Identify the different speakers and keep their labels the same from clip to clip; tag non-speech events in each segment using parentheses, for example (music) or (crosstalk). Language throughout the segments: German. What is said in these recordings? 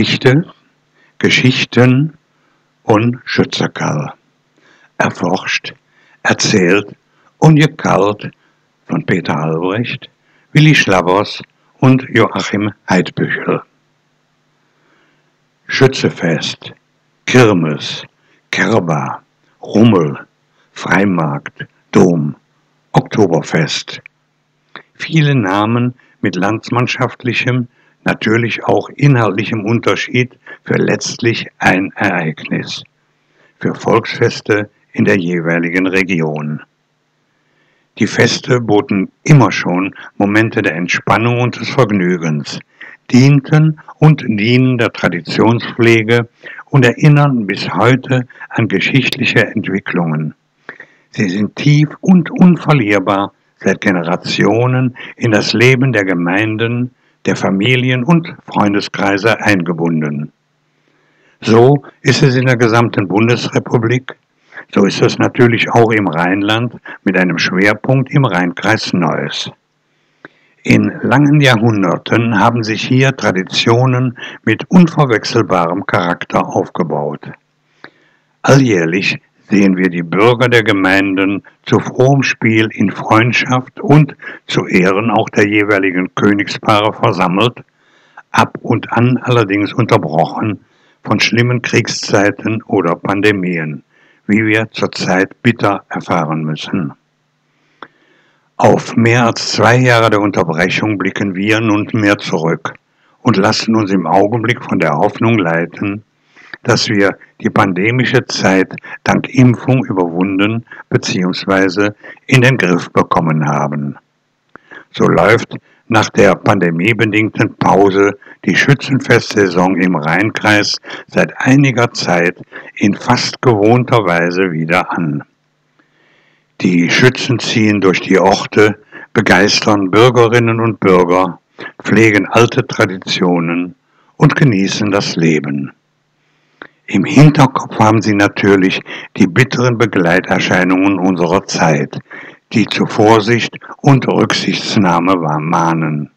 Speaker 1: Geschichte, Geschichten und Schützerkall. Erforscht, erzählt und gekallt von Peter Albrecht, Willi Schlabbers und Joachim Heidbüchel. Schützefest, Kirmes, Kerber, Rummel, Freimarkt, Dom, Oktoberfest. Viele Namen mit landsmannschaftlichem, natürlich auch inhaltlichem Unterschied für letztlich ein Ereignis, für Volksfeste in der jeweiligen Region. Die Feste boten immer schon Momente der Entspannung und des Vergnügens, dienten und dienen der Traditionspflege und erinnern bis heute an geschichtliche Entwicklungen. Sie sind tief und unverlierbar seit Generationen in das Leben der Gemeinden, der Familien und Freundeskreise eingebunden. So ist es in der gesamten Bundesrepublik, so ist es natürlich auch im Rheinland mit einem Schwerpunkt im Rheinkreis Neuss. In langen Jahrhunderten haben sich hier Traditionen mit unverwechselbarem Charakter aufgebaut. Alljährlich sehen wir die Bürger der Gemeinden zu frohem Spiel in Freundschaft und zu Ehren auch der jeweiligen Königspaare versammelt, ab und an allerdings unterbrochen von schlimmen Kriegszeiten oder Pandemien, wie wir zurzeit bitter erfahren müssen. Auf mehr als zwei Jahre der Unterbrechung blicken wir nunmehr zurück und lassen uns im Augenblick von der Hoffnung leiten, dass wir die pandemische Zeit dank Impfung überwunden bzw. in den Griff bekommen haben. So läuft nach der pandemiebedingten Pause die Schützenfestsaison im Rheinkreis seit einiger Zeit in fast gewohnter Weise wieder an. Die Schützen ziehen durch die Orte, begeistern Bürgerinnen und Bürger, pflegen alte Traditionen und genießen das Leben. Im Hinterkopf haben sie natürlich die bitteren Begleiterscheinungen unserer Zeit, die zu Vorsicht und Rücksichtsnahme mahnen.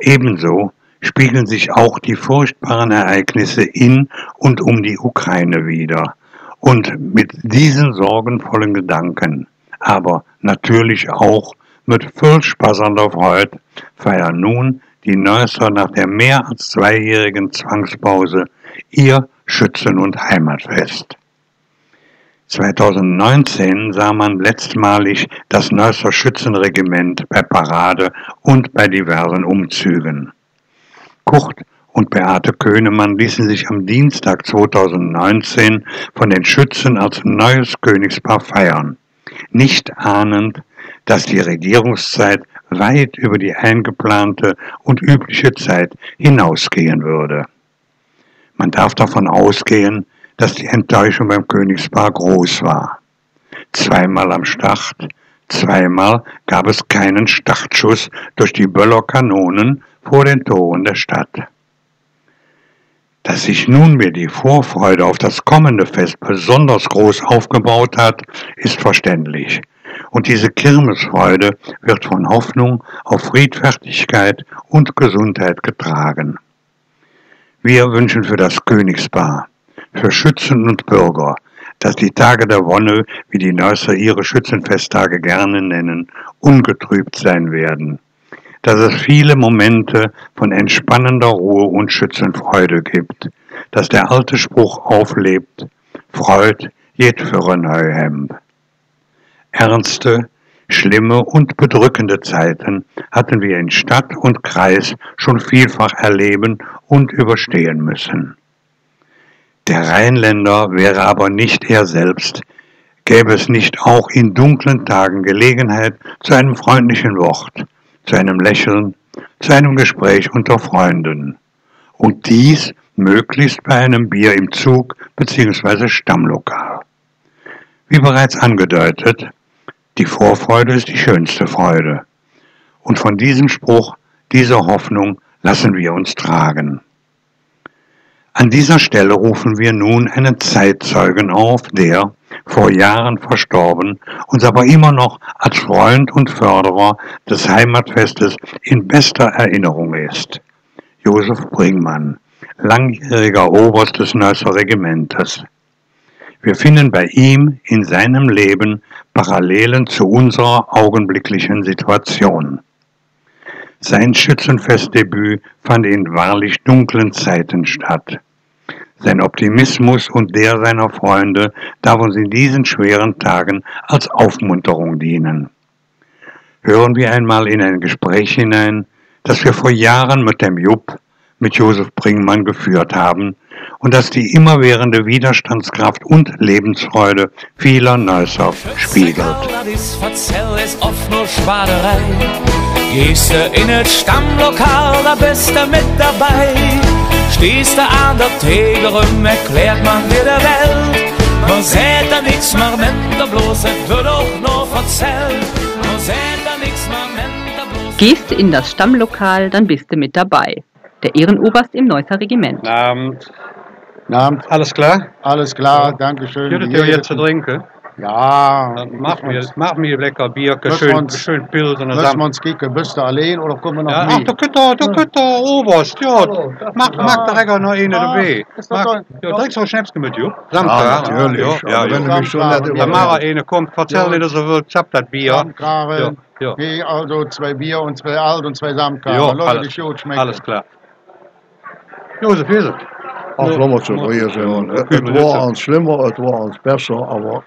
Speaker 1: Ebenso spiegeln sich auch die furchtbaren Ereignisse in und um die Ukraine wider. Und mit diesen sorgenvollen Gedanken, aber natürlich auch mit vollspassernder Freude, feiern nun die Neusser nach der mehr als zweijährigen Zwangspause ihr Schützen- und Heimatfest. 2019 sah man letztmalig das Neusser Schützenregiment bei Parade und bei diversen Umzügen. Kurt und Beate Könemann ließen sich am Dienstag 2019 von den Schützen als neues Königspaar feiern, nicht ahnend, dass die Regierungszeit weit über die eingeplante und übliche Zeit hinausgehen würde. Man darf davon ausgehen, dass die Enttäuschung beim Königspaar groß war. Zweimal am Start, zweimal gab es keinen Startschuss durch die Böllerkanonen vor den Toren der Stadt. Dass sich nunmehr die Vorfreude auf das kommende Fest besonders groß aufgebaut hat, ist verständlich. Und diese Kirmesfreude wird von Hoffnung auf Friedfertigkeit und Gesundheit getragen. Wir wünschen für das Königspaar, für Schützen und Bürger, dass die Tage der Wonne, wie die Neusser ihre Schützenfesttage gerne nennen, ungetrübt sein werden. Dass es viele Momente von entspannender Ruhe und Schützenfreude gibt. Dass der alte Spruch auflebt, für ein Hemd. Ernste, Schlimme und bedrückende Zeiten hatten wir in Stadt und Kreis schon vielfach erleben und überstehen müssen. Der Rheinländer wäre aber nicht er selbst, gäbe es nicht auch in dunklen Tagen Gelegenheit zu einem freundlichen Wort, zu einem Lächeln, zu einem Gespräch unter Freunden. Und dies möglichst bei einem Bier im Zug bzw. Stammlokal. Wie bereits angedeutet, die Vorfreude ist die schönste Freude. Und von diesem Spruch, dieser Hoffnung lassen wir uns tragen. An dieser Stelle rufen wir nun einen Zeitzeugen auf, der, vor Jahren verstorben, uns aber immer noch als Freund und Förderer des Heimatfestes in bester Erinnerung ist. Josef Bringmann, langjähriger Oberst des Neusser Regimentes. Wir finden bei ihm in seinem Leben Parallelen zu unserer augenblicklichen Situation. Sein Schützenfestdebüt fand in wahrlich dunklen Zeiten statt. Sein Optimismus und der seiner Freunde darf uns in diesen schweren Tagen als Aufmunterung dienen. Hören wir einmal in ein Gespräch hinein, das wir vor Jahren mit dem Jupp, mit Josef Bringmann geführt haben und das die immerwährende Widerstandskraft und Lebensfreude vieler Neusser spiegelt.
Speaker 2: Gehst du in das Stammlokal, da bist du mit dabei. Stehst du an der Theke rum, erklärt man dir der Welt. Man sieht da nichts mehr, wenn da bloß, es wird auch noch erzählt. Man sieht da nichts mehr, wenn da bloß.
Speaker 3: Gehst du in das Stammlokal, dann bist du mit dabei. Der Ehrenoberst im Neusser Regiment.
Speaker 1: Guten Abend.
Speaker 4: Guten Abend.
Speaker 1: Alles klar?
Speaker 4: Alles klar, danke schön.
Speaker 1: Gibt es
Speaker 4: Hier
Speaker 1: dir jetzt zu trinken?
Speaker 4: Ja.
Speaker 1: Dann mach mir, mach mir lecker Bier,
Speaker 4: wir
Speaker 1: schön,
Speaker 4: uns-
Speaker 1: schön Pilsen
Speaker 4: Müssen wir
Speaker 1: zusammen.
Speaker 4: uns kicken, bist du allein oder kommen wir noch
Speaker 1: Ja, ach,
Speaker 4: mit?
Speaker 1: da könnt ihr, da könnt ihr Oberst, ja. Mach, mach da lecker noch eine
Speaker 4: Ja,
Speaker 1: dabei. ja, trinkst du auch Schnäpschen mit, Jupp?
Speaker 4: Ja,
Speaker 1: Ja,
Speaker 4: natürlich.
Speaker 1: ja,
Speaker 4: wenn
Speaker 1: ja.
Speaker 4: du mich
Speaker 1: Dann mach eine, komm, erzähl
Speaker 4: Ja.
Speaker 1: nicht so viel, zapp das Bier.
Speaker 4: Samtkarren,
Speaker 1: Ja, ja.
Speaker 4: Also zwei Bier und zwei Alt und zwei Samtkarren.
Speaker 1: Ja, alles, alles klar. Ja,
Speaker 5: Es
Speaker 1: okay, wir
Speaker 5: war
Speaker 1: sitzen.
Speaker 5: ans schlimmer, es war ans besser, aber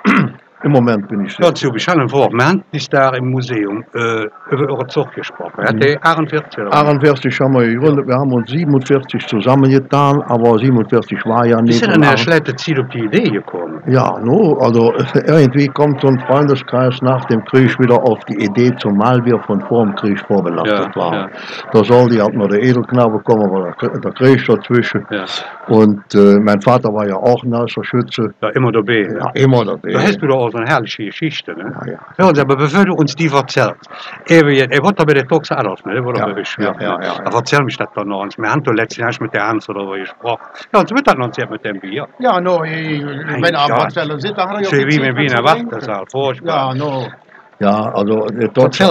Speaker 5: im Moment bin ich
Speaker 1: Ja,
Speaker 5: sehr.
Speaker 1: zu, ich habe vor, haben ist da im Museum äh, über eure Zucht gesprochen. Hat der 48 oder was?
Speaker 5: 48 haben wir gegründet, wir haben uns 47 zusammengetan, aber 47 war ja
Speaker 1: Wie
Speaker 5: nicht.
Speaker 1: ist denn
Speaker 5: und
Speaker 1: der
Speaker 5: ach-
Speaker 1: schlechte Ziel auf die Idee gekommen?
Speaker 5: Ja, no, also (laughs) irgendwie kommt so ein Freundeskreis nach dem Krieg wieder auf die Idee, zumal wir von vor dem Krieg vorbelastet
Speaker 1: Ja,
Speaker 5: waren.
Speaker 1: ja.
Speaker 5: Da soll die halt nur der Edelknabe kommen, aber der, der Krieg dazwischen.
Speaker 1: Ja,
Speaker 5: Und äh, mein Vater war ja auch Nasser Schütze.
Speaker 1: ja immer dabei.
Speaker 5: Ja,
Speaker 1: Ja.
Speaker 5: immer dabei.
Speaker 1: Da hast du doch auch so eine herrliche Geschichte, ne?
Speaker 5: Ja, ja.
Speaker 1: Hören Sie, aber bevor du uns die erzählst, eben jetzt, er wird da bei der Tox alles, ne? Wurde
Speaker 5: Ja,
Speaker 1: ja, beschwert.
Speaker 5: ja, ja,
Speaker 1: ne?
Speaker 5: ja, ja.
Speaker 1: Aber erzähl mich das doch noch. uns. Wir haben doch letztens mit der Hans darüber gesprochen. Ja, und so wird das noch sehr mit dem Bier.
Speaker 4: Ja, no, ich, wenn er am
Speaker 1: ja.
Speaker 4: Ja
Speaker 1: So wie Wiener
Speaker 4: trinken.
Speaker 1: Wachtersaal, furchtbar.
Speaker 4: Ja, no.
Speaker 5: Ja, also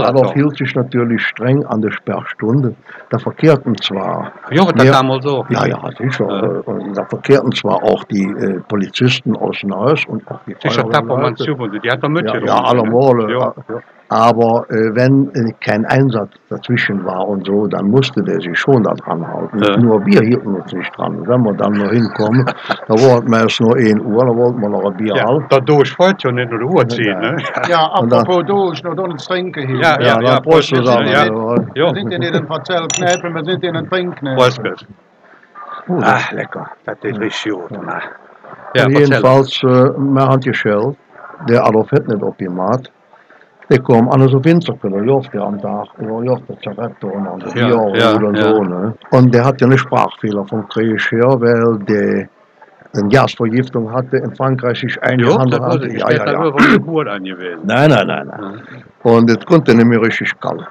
Speaker 5: Adolf
Speaker 1: doch.
Speaker 5: hielt sich natürlich streng an der Sperrstunde. Da verkehrten zwar,
Speaker 1: Ja, das
Speaker 5: Ja.
Speaker 1: damals so.
Speaker 5: ja, ja, sicher,
Speaker 1: Ja.
Speaker 5: äh, und da verkehrten zwar auch die äh, Polizisten aus Neuss und auch die
Speaker 1: Sicher
Speaker 5: Feuerwehrleute.
Speaker 1: zu, die hat doch
Speaker 5: Ja,
Speaker 1: mitgenommen.
Speaker 5: ja, allemal.
Speaker 1: ne?
Speaker 5: äh,
Speaker 1: Ja, ja.
Speaker 5: Aber äh, wenn äh, kein Einsatz dazwischen war und so, dann musste der sich schon da dran halten.
Speaker 1: Ja.
Speaker 5: Nur wir hielten uns nicht dran. Wenn wir dann noch hinkommen, (laughs) da wollten wir erst nur 1 Uhr, da wollten wir noch ein Bier
Speaker 1: Ja,
Speaker 5: halten.
Speaker 1: da durch freut ja nicht nur die Uhr ziehen, ne?
Speaker 4: Ja, apropos durch, noch uns trinken hier.
Speaker 1: Ja,
Speaker 5: Ja, Prost
Speaker 1: Prost,
Speaker 5: zusammen.
Speaker 1: ja.
Speaker 5: Ja.
Speaker 1: Ja,
Speaker 4: Wir sind ja nicht in Verzellkneipen, wir sind in den Trinkkneipen.
Speaker 1: Prost, Chris.
Speaker 5: Gut.
Speaker 1: Ach, lecker. Das ist richtig gut. Ja,
Speaker 5: Ja, jedenfalls, äh, wir haben geschellt, der Adolf hat nicht kwam an so Winterke, der jocht ja am Tag, der jocht der Zigarette und an der
Speaker 1: Ja, ja, ja.
Speaker 5: so. Ne? Und der hatte einen Sprachfehler vom Krieg her, weil der eine Gasvergiftung hatte in Frankreich sich
Speaker 1: Ja,
Speaker 5: eingehandelt
Speaker 1: war
Speaker 5: hatte. Ja,
Speaker 1: ja,
Speaker 5: ja, ja.
Speaker 1: von Geburt an gewesen.
Speaker 5: Nein, nein, nein, nein. Und es konnte nicht mehr richtig kalt.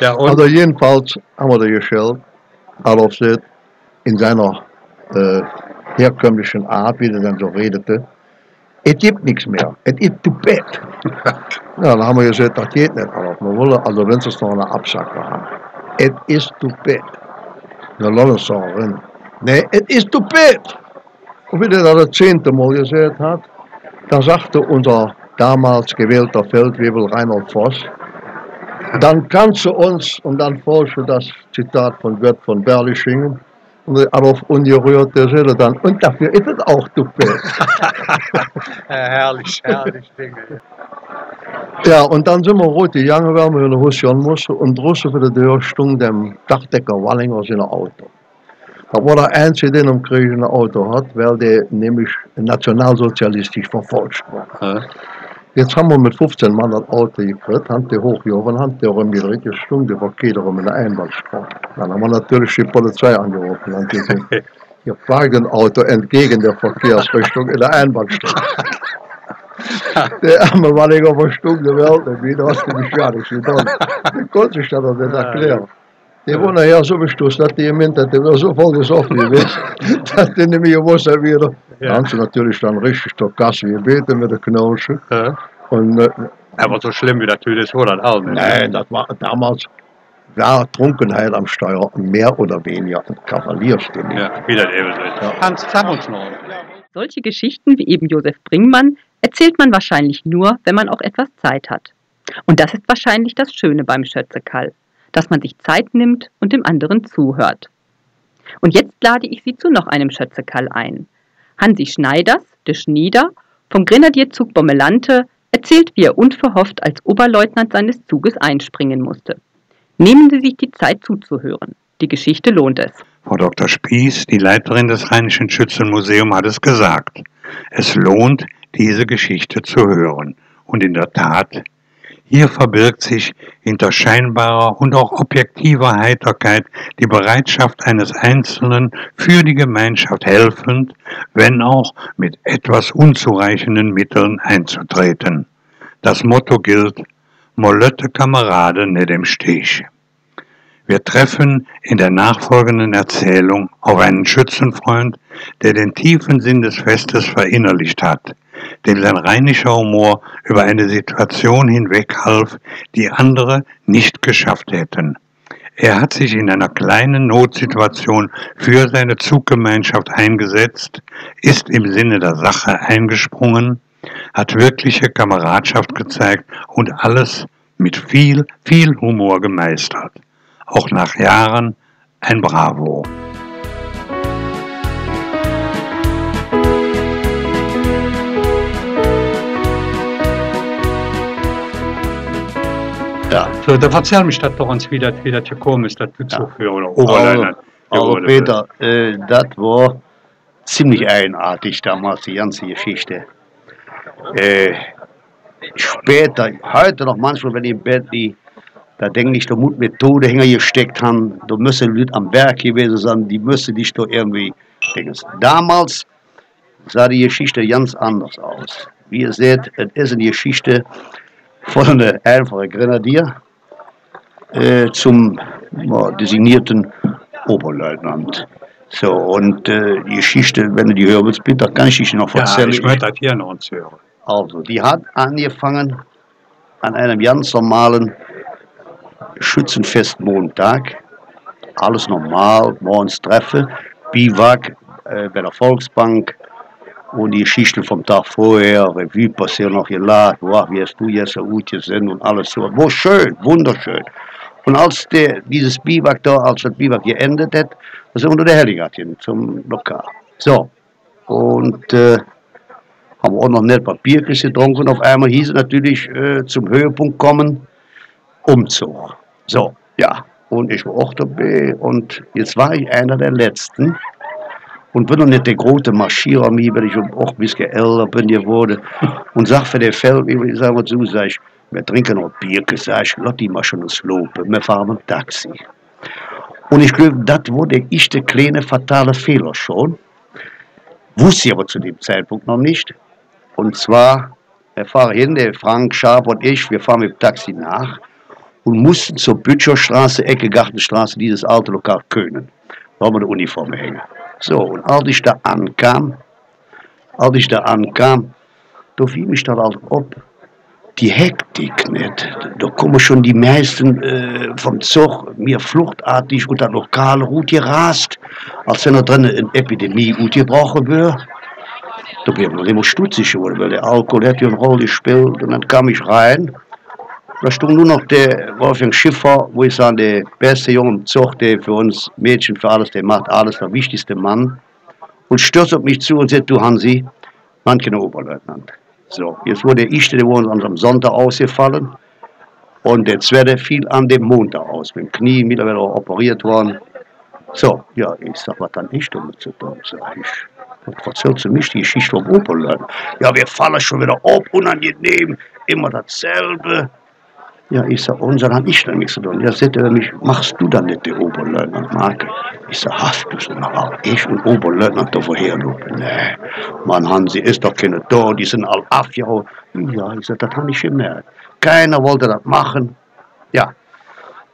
Speaker 1: Ja?
Speaker 5: Also jedenfalls haben wir da geschellt, Adolf sagt, in seiner äh, herkömmlichen Art, wie er dann so redete, es gibt nichts mehr, es ist zu spät. Ja, dann haben wir gesagt, das geht nicht, Adolf. Wir wollen also wenigstens noch eine Absacke haben. Es ist zu spät. Lass uns sagen, nee, es ist zu spät. Und wie er das zehnte Mal gesagt hat, dann sagte unser damals gewählter Feldwebel Reinhold Voss, dann kannst du uns, und dann folgte das Zitat von Gott von Berlichingen, und der Adolf ungerührt der Seele dann, und dafür ist es auch zu spät. (laughs)
Speaker 1: herrlich, herrlich Dinge.
Speaker 5: Ja, und dann sind wir rote Jange, weil wir in der Hussion mussten, und draußen für die Tür stund dem Dachdecker Wallinger sein Auto. Das war der Einzige, der im Krieg ein Auto hat, weil der nämlich nationalsozialistisch verfolgt war.
Speaker 1: Ja.
Speaker 5: Jetzt haben wir mit 15 Mann das Auto gekriegt, haben die hochgehoben, haben die gestunde, die Verkehr um in der Einbahnstraße. Dann haben wir natürlich die Polizei angerufen und gesagt, (laughs) ihr parkt ein Auto entgegen der Verkehrsrichtung in der Einbahnstraße. (laughs) Der arme Wallinger war stumm gewählt, und wieder hast du mich fertig getan. Der konnte sich das nicht erklären. Der war nachher so bestoßen, dass die gemeint hat, der war so voll gesoffen gewesen, (laughs) dass der nicht mehr wusste wieder.
Speaker 1: Ja.
Speaker 5: Da haben sie natürlich dann richtig zur Kasse gebeten mit der Knolsche.
Speaker 1: Ja.
Speaker 5: Und äh,
Speaker 1: Aber so schlimm wie das ist, war das auch nicht.
Speaker 5: nein, das war damals, war Trunkenheit am Steuer mehr oder weniger ein Kavaliersdelikt.
Speaker 1: Ja, wieder eben so. Hans, sag uns noch.
Speaker 3: Solche Geschichten wie eben Josef Bringmann erzählt man wahrscheinlich nur, wenn man auch etwas Zeit hat. Und das ist wahrscheinlich das Schöne beim Schötzekall, dass man sich Zeit nimmt und dem anderen zuhört. Und jetzt lade ich Sie zu noch einem Schötzekall ein. Hansi Schneiders, de Schnieder, vom Grenadierzug Bommelante, erzählt, wie er unverhofft als Oberleutnant seines Zuges einspringen musste. Nehmen Sie sich die Zeit zuzuhören. Die Geschichte lohnt es.
Speaker 1: Frau Dr. Spieß, die Leiterin des Rheinischen Schützenmuseums, hat es gesagt. Es lohnt, diese Geschichte zu hören. Und in der Tat, hier verbirgt sich hinter scheinbarer und auch objektiver Heiterkeit die Bereitschaft eines Einzelnen für die Gemeinschaft helfend, wenn auch mit etwas unzureichenden Mitteln einzutreten. Das Motto gilt, Molötte Kamerade nicht im Stich. Wir treffen in der nachfolgenden Erzählung auf einen Schützenfreund, der den tiefen Sinn des Festes verinnerlicht hat, dem sein rheinischer Humor über eine Situation hinweg half, die andere nicht geschafft hätten. Er hat sich in einer kleinen Notsituation für seine Zuggemeinschaft eingesetzt, ist im Sinne der Sache eingesprungen, hat wirkliche Kameradschaft gezeigt und alles mit viel, viel Humor gemeistert auch nach Jahren ein Bravo.
Speaker 5: Ja.
Speaker 1: So, da erzähl mich das doch uns, wie das, wie das gekommen ist, dass du ja. Oder Oberleutnant
Speaker 6: Also, also Peter, äh, das war ziemlich eigenartig damals, die ganze Geschichte. Äh, später, heute noch manchmal, wenn ich im Bett liege, da denke ich, da muss Methode hingesteckt haben, da müssen Leute am Werk gewesen sein, die müssen dich doch irgendwie denken. Damals sah die Geschichte ganz anders aus. Wie ihr seht, es ist eine Geschichte von einem einfachen Grenadier äh, zum ja, designierten Oberleutnant. So, und äh, die Geschichte, wenn du die hören willst, bitte, kann ich dich noch erzählen.
Speaker 1: Ja, ich möchte das hier noch hören.
Speaker 6: Also, die hat angefangen an einem ganz normalen Schützenfest Montag, alles normal, morgens Treffen, Biwak äh, bei der Volksbank und die Geschichten vom Tag vorher, Revue passiert noch geladen, wow, wie hast du jetzt so gut gesehen und alles so. War schön, wunderschön. Und als der, dieses Biwak da, als das Biwak geendet hat, da sind wir der Helligatchen zum Lokal. So, und äh, haben wir auch noch nett Papier getrunken. Auf einmal hieß es natürlich äh, zum Höhepunkt kommen, Umzug. So, ja. Und ich war auch dabei und jetzt war ich einer der Letzten und bin noch nicht der große Marschierer, mir, weil ich auch ein bisschen älter bin geworden. Und sag für den Feld, ich sag mal zu, sag ich, wir trinken noch Bier, sag ich, die mal schon ins Lopen, wir fahren ein Taxi. Und ich glaube, das war der erste kleine fatale Fehler schon. Wusste ich aber zu dem Zeitpunkt noch nicht. Und zwar, wir fahren hin, der Frank Schaab und ich, wir fahren mit dem Taxi nach und mussten zur Bütscherstraße, Ecke Gartenstraße, dieses alte Lokal Könen. Da haben wir die Uniform hängen. So, und als ich da ankam, als ich da ankam, da fiel mich das halt ob, die Hektik nicht. Da kommen schon die meisten äh, vom Zug mir fluchtartig unter das Lokal gut gerast, als wenn da drin eine Epidemie gut gebrochen wäre. Da bin ich immer stutzig geworden, weil der Alkohol hat ja eine Rolle gespielt. Und dann kam ich rein da stand nur noch der Wolfgang Schiffer, wo ich sage, der beste Junge im Zug, der für uns Mädchen, für alles, der macht alles, der wichtigste Mann. Und stürzt auf mich zu und sagt, du Hansi, manche Oberleutnant. So, jetzt wurde erste, der wurde uns am Sonntag ausgefallen. Und der zweite fiel an dem Montag aus, mit dem Knie, mittlerweile auch operiert worden. So, ja, ich sag, was dann ich damit zu tun? Sag ich, was erzählst du mich die Geschichte vom Oberleutnant? Ja, wir fallen schon wieder ab, unangenehm, immer dasselbe. Ja, ich sag, unser hat ich damit zu tun. Ja, sagt er mich, machst du dann nicht die Oberleutnant Marke? Ich sag, hast du es noch? Ich und Oberleutnant da vorherlupen? Nee, Mann, Hansi, ist doch keine da, die sind all abgehauen. Ja, ich sag, das habe ich gemerkt. Keiner wollte das machen. Ja,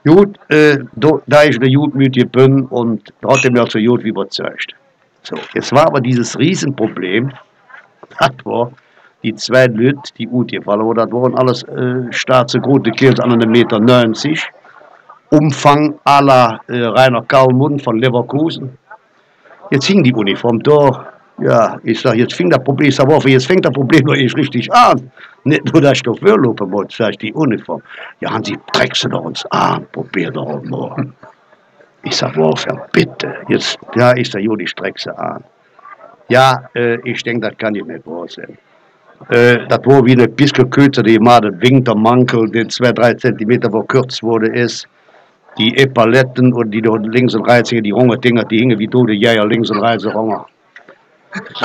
Speaker 6: gut, äh, da, ich eine gutmütige bin und da hat er mir also gut überzeugt. So, jetzt war aber dieses Riesenproblem, (laughs) das war, die zwei Leute, die gut gefallen waren, das waren alles äh, schwarze, gute Kerls an einem Meter 90. Umfang aller äh, Rainer Karl Mund von Leverkusen. Jetzt hing die Uniform da. Ja, ich sag, jetzt fing das Problem, ich sag, Wolf, jetzt fängt das Problem doch erst richtig an. Nicht nur, dass ich doch Würlupe muss, sag ich, die Uniform. Ja, Hansi, dreckst du doch uns an, probier doch mal. Ich sag, Wolf, bitte. Jetzt, ja, ich sag, jo, die streck sie an. Ja, äh, ich denke, das kann ich nicht wahr sein. Äh, das war wie eine bisschen kürzer, die mal der Wintermantel, der zwei, drei Zentimeter verkürzt wurde, ist. Die Epauletten und die links und rechts hingen, die Hungerdinger, die hingen wie tote Jäger links und rechts Hunger.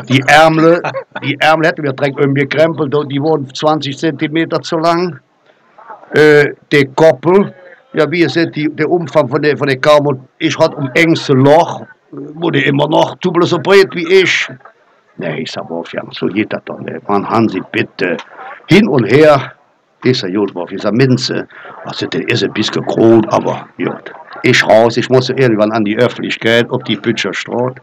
Speaker 6: Die Ärmel, die Ärmel hätten wir direkt irgendwie gekrempelt, und die wurden 20 Zentimeter zu lang. Äh, die Koppel, ja, wie ist die, der Umfang von der, von der Kammer? Ich hatte um engste Loch, wurde immer noch doppelt so breit wie ich. Ich sag, Wolfgang, so geht das doch nicht. Mann, Hansi, bitte. Hin und her. Ich sag, gut, Wolf, ich sag, Minze. Also, der ist ein bisschen groß, aber gut. Ich raus, ich muss irgendwann an die Öffentlichkeit, ob die Bütscherstraße.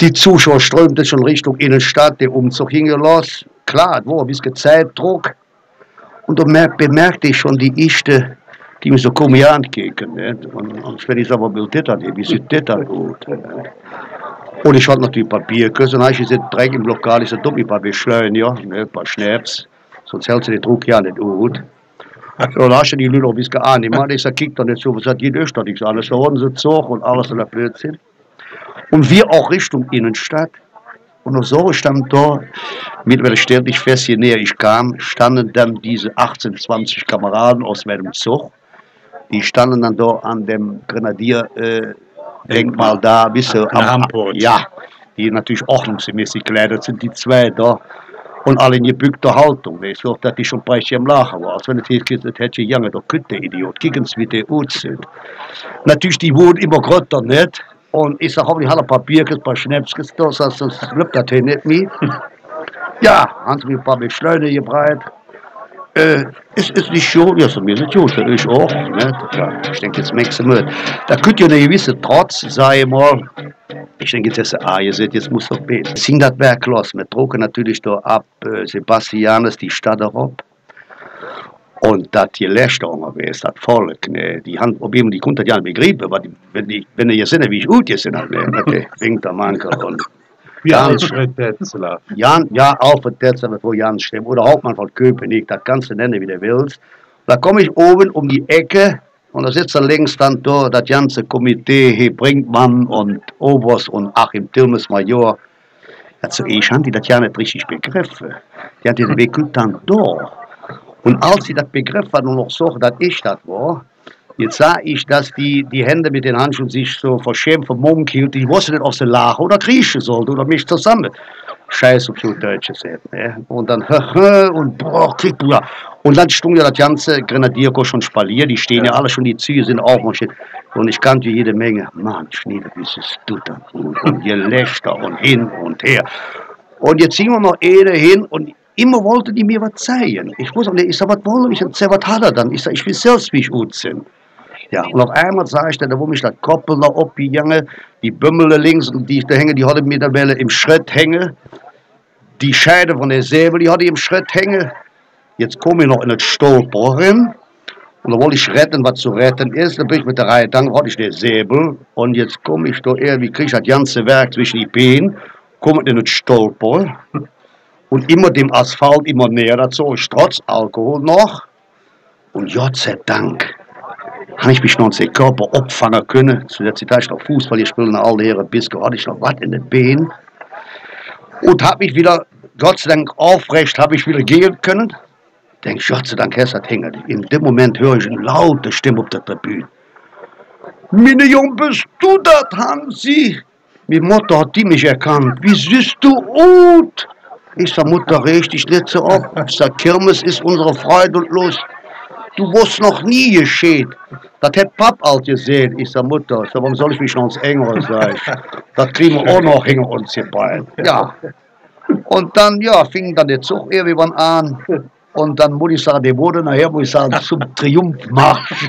Speaker 6: Die Zuschauer strömten schon Richtung Innenstadt, der Umzug hing los. Klar, es war ein bisschen Zeitdruck. Und da merk, bemerkte ich schon die Ischte, die mich so komisch ankicken. Nicht? Und, und wenn ich wie sieht das denn? Wie sieht das? Nicht? Und ich hatte natürlich Papier und dann habe ich gesagt, direkt im Lokal, ich dumm, ein paar Beschleuniger, ne, ein paar Schnaps, sonst hält sie den Druck ja nicht gut. So, da hast du die Leute auch ein bisschen angenommen. Ich sage, kick doch nicht so, was hat die durch, doch nichts alles. Da wurden sie Zug und alles in der Blödsinn. Und wir auch Richtung Innenstadt. Und noch so stand da, mittlerweile stellte ich fest, je näher ich kam, standen dann diese 18, 20 Kameraden aus meinem Zug. Die standen dann da an dem Grenadier, äh, Denkmal da,
Speaker 1: An der Hamport.
Speaker 6: Ja, die natürlich ordnungsmäßig gekleidet sind, die zwei da. Und alle in gebückter Haltung. Weißt du, dass die schon preis am Lachen war. Als wenn es jetzt gesagt hätte, Junge, der der Idiot. Kicken Sie, wie ut sind. Natürlich, die wurden immer grötter nicht. Und ich sag, hab ich alle Papier, ein paar Schnäpskes, das, das, das klappt das hier nicht mehr. Ja, haben sie mir ein paar Beschleuniger gebreit. Es ist nicht schon, ja, so mir nicht gut, das ist auch, ne? Ja, ich denke, jetzt mal, da könnte ja eine gewisse Trotz sein, mal. Ich denke, jetzt ist ah, ihr seht, jetzt muss doch beten. Es hing das Werk los, wir drucken natürlich da ab, äh, Sebastianes, die Stadt ab. Und das hier Lächter unterwegs, das Volk, ne, die haben, ob jemand die konnte das ja nicht begreifen, aber die, wenn die, wenn die sind, wie ich gut sind, ne, (laughs) okay, winkt der Mankel und
Speaker 1: Ja,
Speaker 6: Ganz-
Speaker 1: Alfred Tetzler.
Speaker 6: Jan, ja, Alfred Tetzler, wo Jan stimmt, oder Hauptmann von Köpenick, das kannst du nennen, wie du willst. Da komme ich oben um die Ecke und da sitzt da links dann da das ganze Komitee, He Brinkmann und Oberst und Achim Tilmes Major. Also ich haben die das ja nicht richtig begriffen. Die haben den Weg dann da. Und als sie das begriffen haben und noch so, dass ich das war, Jetzt sah ich, dass die, die Hände mit den Handschuhen sich so verschämt vermummt hielten. Ich wusste nicht, ob sie lachen oder kriechen sollten oder mich zusammen. Scheiß auf so Deutsche sehen. Ne? Und dann (laughs) und boah, krieg Bruder. Und dann stung ja das ganze Grenadierkorps schon Spalier. Die stehen ja alle schon, die Züge sind auch marschiert. Und ich kannte jede Menge. Mann, Schnieder, wie ist es du dann? Und, und Gelächter und hin und her. Und jetzt sind wir noch eine hin und immer wollte die mir was zeigen. Ich wusste ich sag, was wollen ich? Ich sag, was hat er dann? Ich sag, ich will selbst, wie ich gut bin. Ja, und auf einmal sah ich dann, da wo mich das Koppel noch abgegangen, die Bümmel links und die da hängen, die hatte mittlerweile im Schritt hängen. Die Scheide von der Säbel, die hatte ich im Schritt hängen. Jetzt komme ich noch in das Stolper rein. Und da wollte ich retten, was zu retten ist. Dann bin ich mit der Reihe, dann hatte ich den Säbel. Und jetzt komme ich da irgendwie, kriege ich das ganze Werk zwischen die Beine, komme in das Stolper. Und immer dem Asphalt immer näher dazu, trotz Alkohol noch. Und Gott sei Dank habe ich mich noch den Körper abfangen können. Zu der Zeit habe ich noch Fußball gespielt all die Jahre bis hatte ich noch was in den Beinen. Und habe mich wieder, Gott sei Dank, aufrecht habe ich wieder gehen können. Denk, Gott sei Dank, es hat hängen. In dem Moment höre ich eine laute Stimme auf der Tribüne. Meine Jung, bist du das, Hansi? Meine Mutter hat die mich erkannt. Wie siehst du gut? Ich sag, Mutter, richtig nicht so ab. Ich sag, Kirmes ist unsere Freude und Lust. Du wirst noch nie geschehen. Das hat Pap alt gesehen. Ich sag, Mutter, sag, warum soll ich mich noch ins Engel sagen? Das kriegen wir auch noch hinter uns bald. Ja. Und dann, ja, fing dann der Zug irgendwann an. Und dann muss ich sagen, der wurde nachher, muss ich sagen, zum Triumphmarsch. (laughs)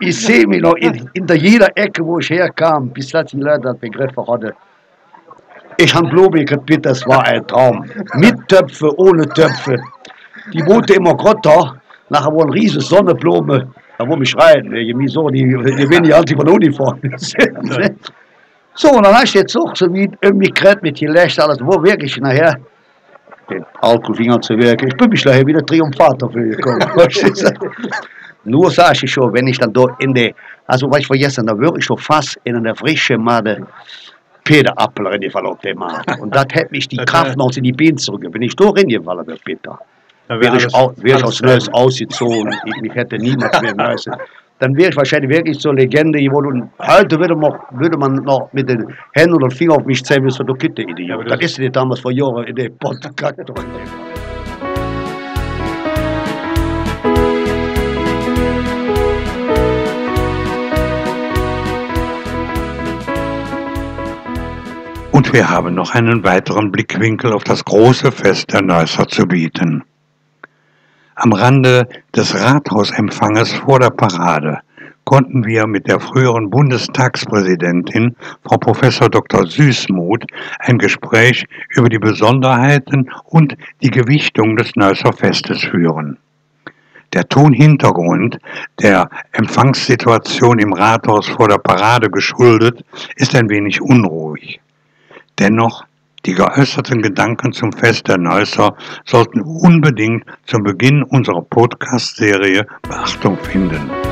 Speaker 6: ich sehe mich noch in, in der jeder Ecke, wo ich herkam, bis das die Leute das begriffen hatte. Ich habe Blumen gekriegt, das war ein Traum. Mit Töpfe, ohne Töpfe. Die wurde immer grötter. Nachher war ein riesen Sonnenblume, da wo mich schreien, je mir so, die, die bin halt von der Uniform. so, und dann hast du jetzt auch so wie irgendwie gekriegt mit Gelächter, alles, wo wirklich nachher den Alkohol fing an zu wirken. Ich bin mich nachher wieder triumphant dafür gekommen. (laughs) Nur sage ich schon, wenn ich dann dort in der, also was ich vergessen, da würde ich schon fast in einer frischen Made Peter-Appel reingefallen auf den Markt. Und das hätte mich die Kraft noch in die Beine zurück. Wenn ich da reingefallen wäre, Peter, wäre ich, au- wäre ich aus Neues ausgezogen. Ich, mich hätte niemand mehr müssen. Dann wäre ich wahrscheinlich wirklich zur Legende geworden. Und heute würde man, würde man noch mit den Händen oder Finger auf mich zeigen, so du Kitte, Idiot.
Speaker 1: das-
Speaker 6: Das ist dir damals vor Jahren in der Podcast.
Speaker 1: Und wir haben noch einen weiteren Blickwinkel auf das große Fest der Neusser zu bieten. Am Rande des Rathausempfanges vor der Parade konnten wir mit der früheren Bundestagspräsidentin, Frau Professor Dr. Süßmuth, ein Gespräch über die Besonderheiten und die Gewichtung des Neusser Festes führen. Der Tonhintergrund der Empfangssituation im Rathaus vor der Parade geschuldet ist ein wenig unruhig. Dennoch, die geäußerten Gedanken zum Fest der Neusser sollten unbedingt zum Beginn unserer Podcast-Serie Beachtung finden.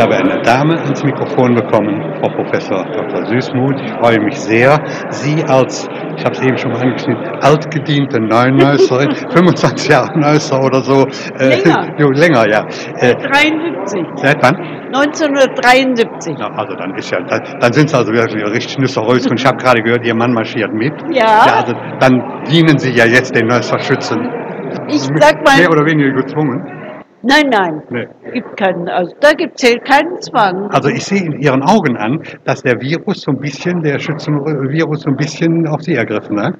Speaker 1: Habe eine Dame ans Mikrofon bekommen, Frau Professor Dr. Süßmuth. Ich freue mich sehr, Sie als, ich habe es eben schon mal angeschnitten, altgediente Neunneusserin, (laughs) 25 Jahre Neusser oder so. äh,
Speaker 7: Länger. (laughs)
Speaker 1: jo, länger, ja. Äh,
Speaker 7: 73.
Speaker 1: seit wann?
Speaker 7: 1973.
Speaker 1: Na, also dann ist ja, dann, dann sind Sie also wirklich richtig Nüsserröschen. Ich habe gerade gehört, Ihr Mann marschiert mit.
Speaker 7: Ja.
Speaker 1: ja also dann dienen Sie ja jetzt den Neusser Schützen.
Speaker 7: Ich sag
Speaker 1: Mehr
Speaker 7: mal,
Speaker 1: oder weniger gezwungen.
Speaker 7: Nein, nein,
Speaker 1: Nee.
Speaker 7: gibt keinen, also da gibt es keinen Zwang.
Speaker 1: Also ich sehe in Ihren Augen an, dass der Virus so ein bisschen, der Schützenvirus so ein bisschen auf Sie ergriffen hat.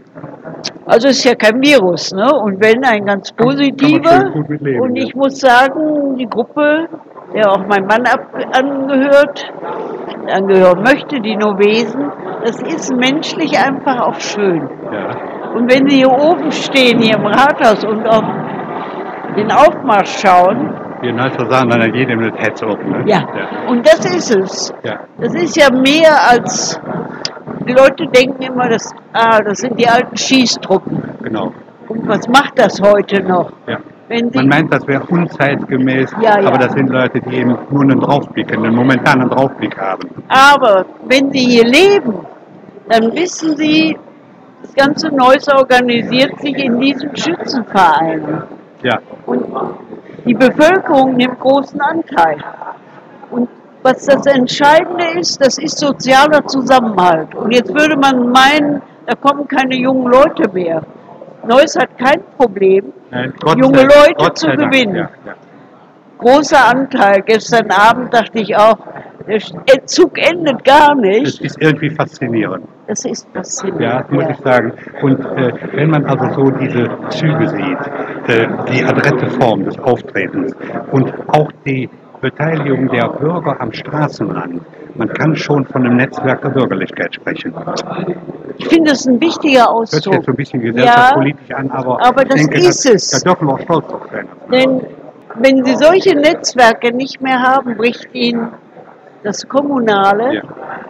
Speaker 7: Also es ist ja kein Virus, ne? Und wenn ein ganz positiver.
Speaker 1: leben,
Speaker 7: Und
Speaker 1: ja.
Speaker 7: ich muss sagen, die Gruppe, der auch mein Mann angehört, angehören möchte, die Novesen, das ist menschlich einfach auch schön.
Speaker 1: Ja.
Speaker 7: Und wenn Sie hier oben stehen, hier im Rathaus und auf den Aufmarsch schauen,
Speaker 1: Wir Neusser sagen dann jedem das Herz offen. Ne?
Speaker 7: ja, und das ist es.
Speaker 1: ja.
Speaker 7: Das ist ja mehr als, die Leute denken immer, das, ah, das sind die alten Schießtruppen.
Speaker 1: genau.
Speaker 7: Und was macht das heute noch?
Speaker 1: Ja. Man meint, das wäre unzeitgemäß,
Speaker 7: Ja, ja.
Speaker 1: aber das sind Leute, die eben nur einen Draufblick, einen momentanen Draufblick haben.
Speaker 7: aber wenn Sie hier leben, dann wissen Sie, das ganze Neues organisiert sich in diesen Schützenvereinen.
Speaker 1: Ja,
Speaker 7: Und die Bevölkerung nimmt großen Anteil. Und was das Entscheidende ist, das ist sozialer Zusammenhalt. Und jetzt würde man meinen, da kommen keine jungen Leute mehr. Neuss hat kein Problem,
Speaker 1: Nein,
Speaker 7: junge Leute
Speaker 1: Gott
Speaker 7: zu gewinnen.
Speaker 1: Ja, ja.
Speaker 7: Großer Anteil. Gestern Abend dachte ich auch, der Zug endet gar
Speaker 1: Das
Speaker 7: nicht.
Speaker 1: ist irgendwie faszinierend.
Speaker 7: Das ist faszinierend.
Speaker 1: Ja, muss ich sagen. Und äh, wenn man also so diese Züge sieht, äh, die adrette Form des Auftretens und auch die Beteiligung der Bürger am Straßenrand, man kann schon von einem Netzwerk der Bürgerlichkeit sprechen.
Speaker 7: Ich finde es ein wichtiger
Speaker 1: Hört sich
Speaker 7: Ausdruck.
Speaker 1: jetzt so ein bisschen gesellschaftspolitisch an, aber,
Speaker 7: aber das
Speaker 1: denke,
Speaker 7: ist
Speaker 1: da,
Speaker 7: es.
Speaker 1: da dürfen wir auch stolz drauf sein.
Speaker 7: Denn wenn Sie solche Netzwerke nicht mehr haben, bricht Ihnen das Kommunale,
Speaker 1: Ja,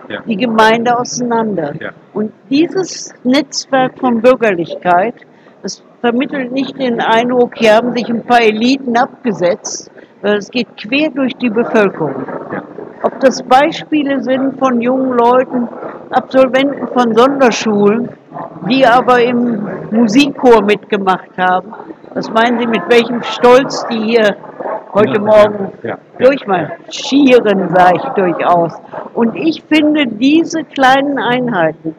Speaker 1: ja.
Speaker 7: die Gemeinde auseinander.
Speaker 1: Ja.
Speaker 7: Und dieses Netzwerk von Bürgerlichkeit, das vermittelt nicht den Eindruck, hier haben sich ein paar Eliten abgesetzt, es geht quer durch die Bevölkerung. Ob das Beispiele sind von jungen Leuten, Absolventen von Sonderschulen, die aber im Musikchor mitgemacht haben. Was meinen Sie, mit welchem Stolz die hier heute Morgen
Speaker 1: ja, ja.
Speaker 7: durchmarschieren, sage ich durchaus. Und ich finde diese kleinen Einheiten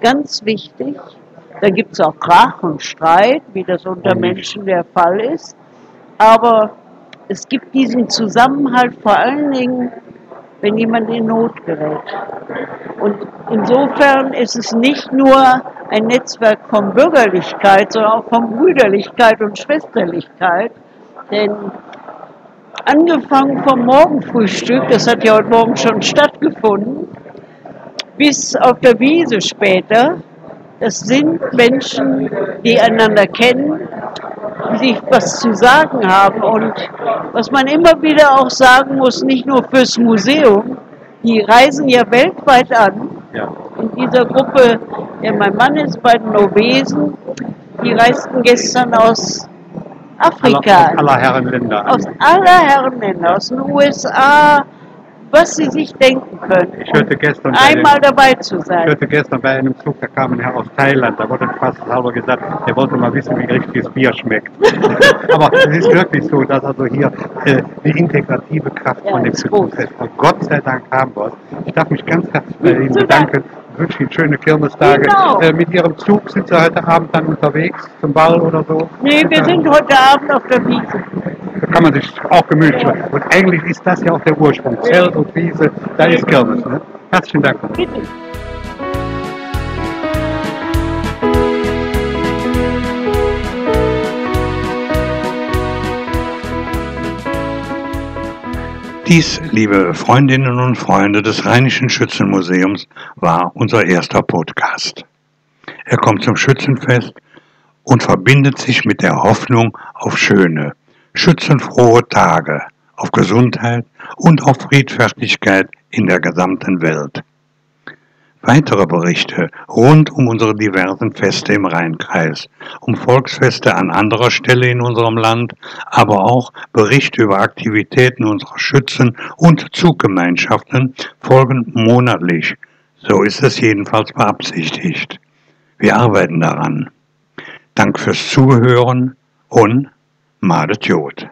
Speaker 7: ganz wichtig. Da gibt es auch Krach und Streit, wie das unter Menschen der Fall ist. Aber es gibt diesen Zusammenhalt vor allen Dingen, wenn jemand in Not gerät. Und insofern ist es nicht nur ein Netzwerk von Bürgerlichkeit, sondern auch von Brüderlichkeit und Schwesterlichkeit. Denn Angefangen vom Morgenfrühstück, das hat ja heute Morgen schon stattgefunden, bis auf der Wiese später. Das sind Menschen, die einander kennen, die sich was zu sagen haben. Und was man immer wieder auch sagen muss, nicht nur fürs Museum, die reisen ja weltweit an.
Speaker 8: Ja.
Speaker 7: In dieser Gruppe, der mein Mann ist bei den Ovesen, die reisten gestern aus Afrika,
Speaker 8: Aller, aller Herren Länder.
Speaker 7: aus aller Herren Länder, aus den USA, was sie sich denken können.
Speaker 8: Ich hörte gestern
Speaker 7: Einmal
Speaker 8: dem-
Speaker 7: dabei zu
Speaker 8: Ich
Speaker 7: sein.
Speaker 8: hörte gestern bei einem Zug, da kam ein Herr aus Thailand, da wurde fast halber gesagt, der wollte mal wissen, wie richtiges Bier schmeckt. (laughs) Aber es ist wirklich so, dass also hier äh, die integrative Kraft
Speaker 7: Ja,
Speaker 8: von dem. Schützenfest, und Gott sei Dank haben wir es. Ich darf mich ganz herzlich bei Ihnen bedanken. Ich wünsche Ihnen schöne Kirmestage.
Speaker 7: Genau.
Speaker 8: Äh, mit Ihrem Zug sind Sie heute Abend dann unterwegs zum Ball oder so?
Speaker 7: Nee, wir sind heute Abend auf der Wiese.
Speaker 8: Da kann man sich auch gemütlich machen. Und eigentlich ist das ja auch der Ursprung. Zelt und Wiese, da ist Kirmes. Ne? Herzlichen Dank.
Speaker 7: Bitte.
Speaker 1: Dies, liebe Freundinnen und Freunde des Rheinischen Schützenmuseums, war unser erster Podcast. Er kommt zum Schützenfest und verbindet sich mit der Hoffnung auf schöne, schützenfrohe Tage, auf Gesundheit und auf Friedfertigkeit in der gesamten Welt. Weitere Berichte rund um unsere diversen Feste im Rheinkreis, um Volksfeste an anderer Stelle in unserem Land, aber auch Berichte über Aktivitäten unserer Schützen und Zuggemeinschaften folgen monatlich. So ist es jedenfalls beabsichtigt. Wir arbeiten daran. Dank fürs Zuhören und Madet Jod.